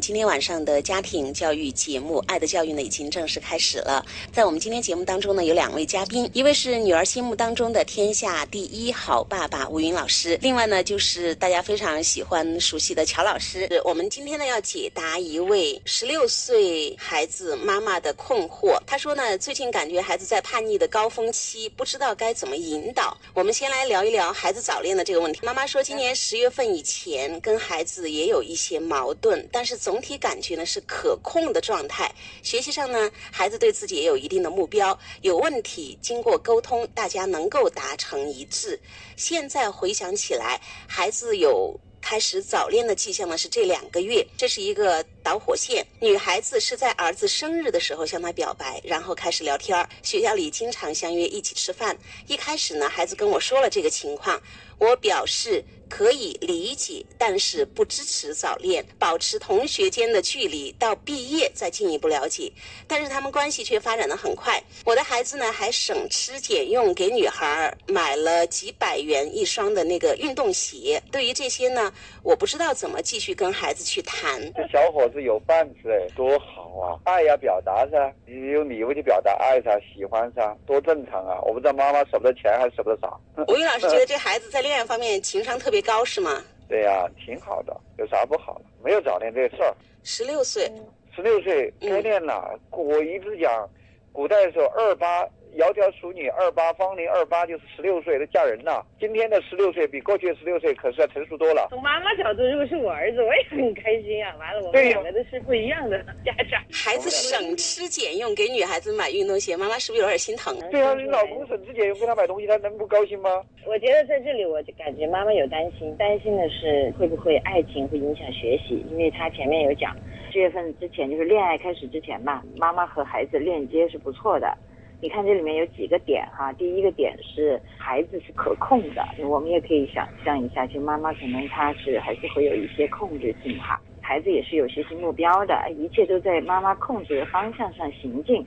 今天晚上的家庭教育节目《爱的教育》呢，已经正式开始了。在我们今天节目当中呢，有两位嘉宾，一位是女儿心目当中的天下第一好爸爸吴云老师，另外呢就是大家非常喜欢熟悉的乔老师。我们今天呢要解答一位十六岁孩子妈妈的困惑。她说呢，最近感觉孩子在叛逆的高峰期，不知道该怎么引导。我们先来聊一聊孩子早恋的这个问题。妈妈说，今年十月份以前跟孩子也有一些矛盾。但是总总体感觉呢是可控的状态。学习上呢，孩子对自己也有一定的目标。有问题，经过沟通，大家能够达成一致。现在回想起来，孩子有开始早恋的迹象呢，是这两个月。这是一个导火线。女孩子是在儿子生日的时候向他表白，然后开始聊天儿。学校里经常相约一起吃饭。一开始呢，孩子跟我说了这个情况，我表示。可以理解，但是不支持早恋，保持同学间的距离，到毕业再进一步了解。但是他们关系却发展的很快。我的孩子呢，还省吃俭用给女孩买了几百元一双的那个运动鞋。对于这些呢，我不知道怎么继续跟孩子去谈。这小伙子有饭吃哎，多好啊！爱要表达噻，你用礼物去表达爱噻，喜欢噻，多正常啊！我不知道妈妈舍不得钱还是舍不得啥。吴云老师觉得这孩子在恋爱方面情商特别。高是吗？对呀，挺好的，有啥不好的？没有早恋这事儿。十六岁，十六岁该恋了。我一直讲，古代的时候二八。窈窕淑女，二八芳龄二八就是十六岁都嫁人了。今天的十六岁比过去的十六岁可是要成熟多了。从妈妈角度，如果是我儿子，我也很开心啊。完了，我们两个都是不一样的家长。孩子省吃俭用给女孩子买运动鞋，妈妈是不是有点心疼？对啊，你老公省吃俭用给她买东西，她能不高兴吗？我觉得在这里，我就感觉妈妈有担心，担心的是会不会爱情会影响学习，因为她前面有讲，七月份之前就是恋爱开始之前嘛，妈妈和孩子链接是不错的。你看这里面有几个点哈，第一个点是孩子是可控的，我们也可以想象一下，其实妈妈可能她是还是会有一些控制性哈，孩子也是有学习目标的，一切都在妈妈控制的方向上行进，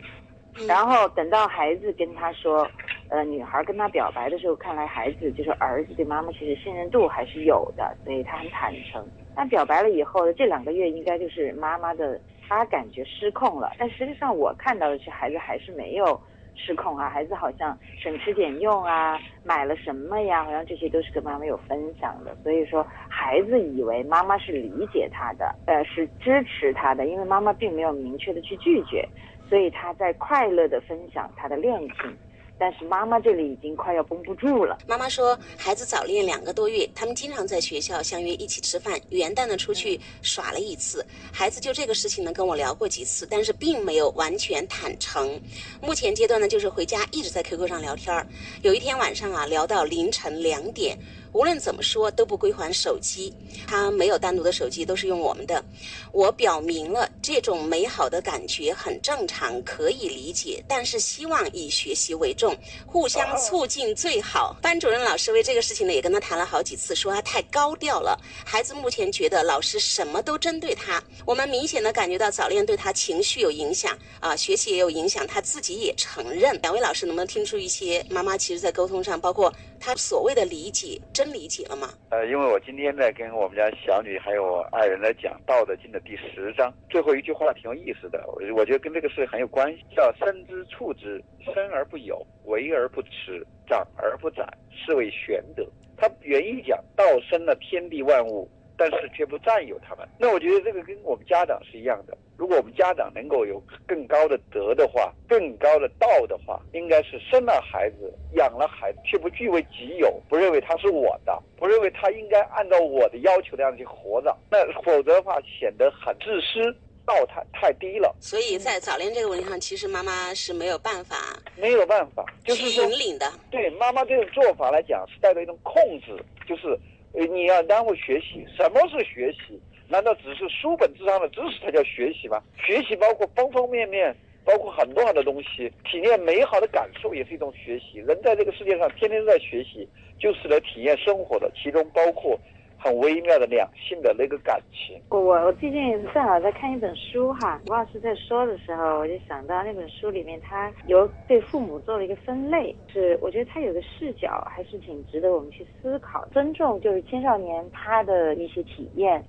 然后等到孩子跟他说，呃，女孩跟他表白的时候，看来孩子就是儿子对妈妈其实信任度还是有的，所以他很坦诚。但表白了以后这两个月应该就是妈妈的他感觉失控了，但实际上我看到的是孩子还是没有。失控啊！孩子好像省吃俭用啊，买了什么呀？好像这些都是跟妈妈有分享的。所以说，孩子以为妈妈是理解他的，呃，是支持他的，因为妈妈并没有明确的去拒绝，所以他在快乐的分享他的恋情。但是妈妈这里已经快要绷不住了。妈妈说，孩子早恋两个多月，他们经常在学校相约一起吃饭，元旦呢出去耍了一次。孩子就这个事情呢跟我聊过几次，但是并没有完全坦诚。目前阶段呢，就是回家一直在 QQ 上聊天儿。有一天晚上啊，聊到凌晨两点。无论怎么说都不归还手机，他没有单独的手机，都是用我们的。我表明了这种美好的感觉很正常，可以理解，但是希望以学习为重，互相促进最好。班主任老师为这个事情呢也跟他谈了好几次，说他太高调了。孩子目前觉得老师什么都针对他。我们明显的感觉到早恋对他情绪有影响啊，学习也有影响，他自己也承认。两位老师能不能听出一些妈妈其实在沟通上，包括他所谓的理解？真理解了吗？呃，因为我今天在跟我们家小女还有我爱人来讲《道德经》的第十章，最后一句话挺有意思的，我我觉得跟这个事很有关系，叫“生之畜之，生而不有，为而不耻，长而不宰，是谓玄德”。他原意讲道生了天地万物。但是却不占有他们，那我觉得这个跟我们家长是一样的。如果我们家长能够有更高的德的话，更高的道的话，应该是生了孩子、养了孩子，却不据为己有，不认为他是我的，不认为他应该按照我的要求那样去活着。那否则的话，显得很自私，道太太低了。所以在早恋这个问题上，其实妈妈是没有办法，没有办法，就是引领的。对妈妈这种做法来讲，是带着一种控制，就是。你要耽误学习，什么是学习？难道只是书本之上的知识才叫学习吗？学习包括方方面面，包括很多很多东西，体验美好的感受也是一种学习。人在这个世界上天天都在学习，就是来体验生活的，其中包括。很微妙的两性的那个感情。我我我最近正好在看一本书哈，吴老师在说的时候，我就想到那本书里面他有对父母做了一个分类，是我觉得他有个视角还是挺值得我们去思考。尊重就是青少年他的一些体验，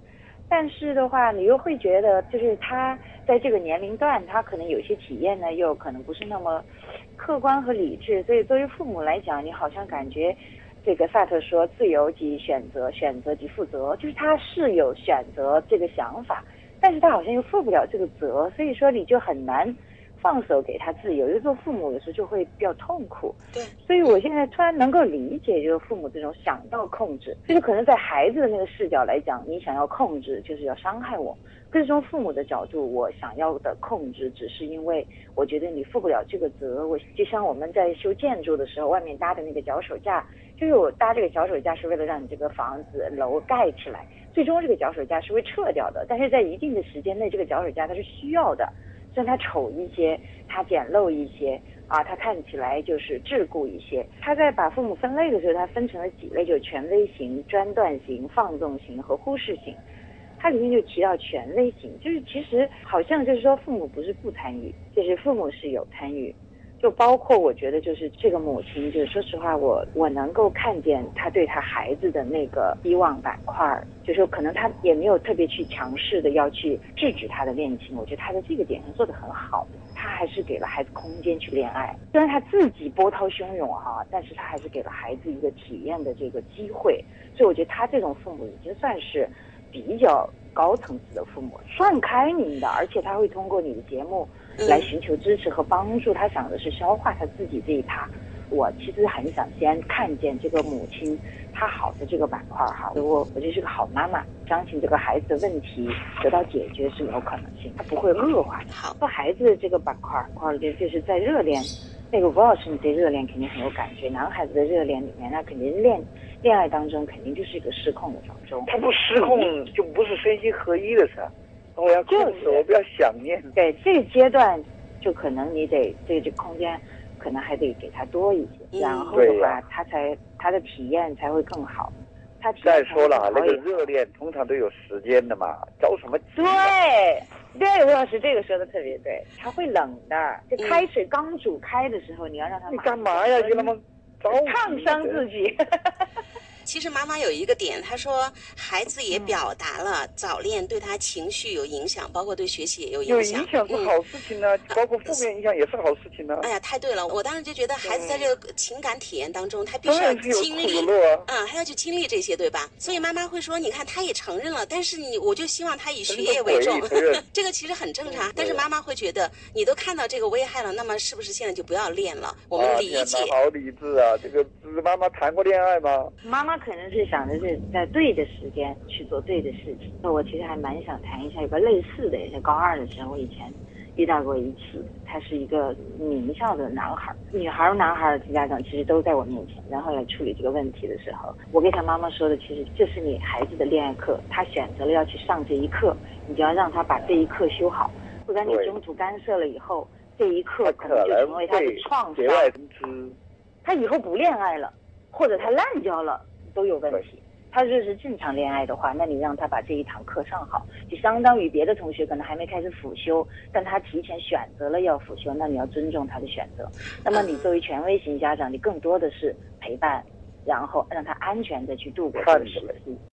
但是的话，你又会觉得，就是他在这个年龄段，他可能有些体验呢，又可能不是那么客观和理智。所以作为父母来讲，你好像感觉，这个萨特说自由即选择，选择即负责，就是他是有选择这个想法，但是他好像又负不了这个责，所以说你就很难。放手给他自由，有时候父母有时候就会比较痛苦。对，所以我现在突然能够理解，就是父母这种想到控制，就是可能在孩子的那个视角来讲，你想要控制就是要伤害我；，可是从父母的角度，我想要的控制，只是因为我觉得你负不了这个责。我就像我们在修建筑的时候，外面搭的那个脚手架，就是我搭这个脚手架是为了让你这个房子楼盖起来，最终这个脚手架是会撤掉的，但是在一定的时间内，这个脚手架它是需要的。虽然它丑一些，它简陋一些啊，它看起来就是桎梏一些。他在把父母分类的时候，他分成了几类，就是权威型、专断型、放纵型和忽视型。它里面就提到权威型，就是其实好像就是说父母不是不参与，就是父母是有参与。就包括我觉得，就是这个母亲，就是说实话，我我能够看见她对她孩子的那个希望板块，就是可能她也没有特别去强势的要去制止他的恋情。我觉得她在这个点上做的很好，她还是给了孩子空间去恋爱。虽然她自己波涛汹涌哈，但是她还是给了孩子一个体验的这个机会。所以我觉得她这种父母已经算是比较高层次的父母，算开明的，而且他会通过你的节目。来寻求支持和帮助，他想的是消化他自己这一趴。我其实很想先看见这个母亲她好的这个板块哈，我我就是个好妈妈，相信这个孩子的问题得到解决是有可能性，他不会恶化的。好，说孩子这个板块块就就是在热恋，那个吴老师你对热恋肯定很有感觉。男孩子的热恋里面，那肯定恋恋爱当中肯定就是一个失控的当中，他不失控就不是身心合一的事。我要控制，我不要想念。对这个阶段，就可能你得这这空间，可能还得给他多一些，然后的话，他才他的体验才会更好。他再说了，那个热恋通常都有时间的嘛，着什么急？对，对，吴老师这个说的特别对，他会冷的。就开水刚煮开的时候，你要让他你干嘛呀？就那么烫伤自己。其实妈妈有一个点，她说孩子也表达了早恋对他情绪有影响，包括对学习也有影响。有影响是好事情呢，包括负面影响也是好事情呢。哎呀，太对了！我当时就觉得孩子在这个情感体验当中，他必须要经历，嗯，他要去经历这些，对吧？所以妈妈会说：“你看，他也承认了，但是你，我就希望他以学业为重。”这个其实很正常。但是妈妈会觉得，你都看到这个危害了，那么是不是现在就不要练了？我们理解。好理智啊！这个妈妈谈过恋爱吗？妈妈。他可能是想着是在对的时间去做对的事情。那我其实还蛮想谈一下，有个类似的，也是高二的时候，我以前遇到过一次。他是一个名校的男孩，女孩、男孩的家长其实都在我面前。然后来处理这个问题的时候，我给他妈妈说的，其实这是你孩子的恋爱课，他选择了要去上这一课，你就要让他把这一课修好，不然你中途干涉了以后，这一课可能就成为他的创伤。他以后不恋爱了，或者他滥交了。都有问题。他若是正常恋爱的话，那你让他把这一堂课上好，就相当于别的同学可能还没开始辅修，但他提前选择了要辅修，那你要尊重他的选择。那么你作为权威型家长，你更多的是陪伴，然后让他安全的去度过这个时期。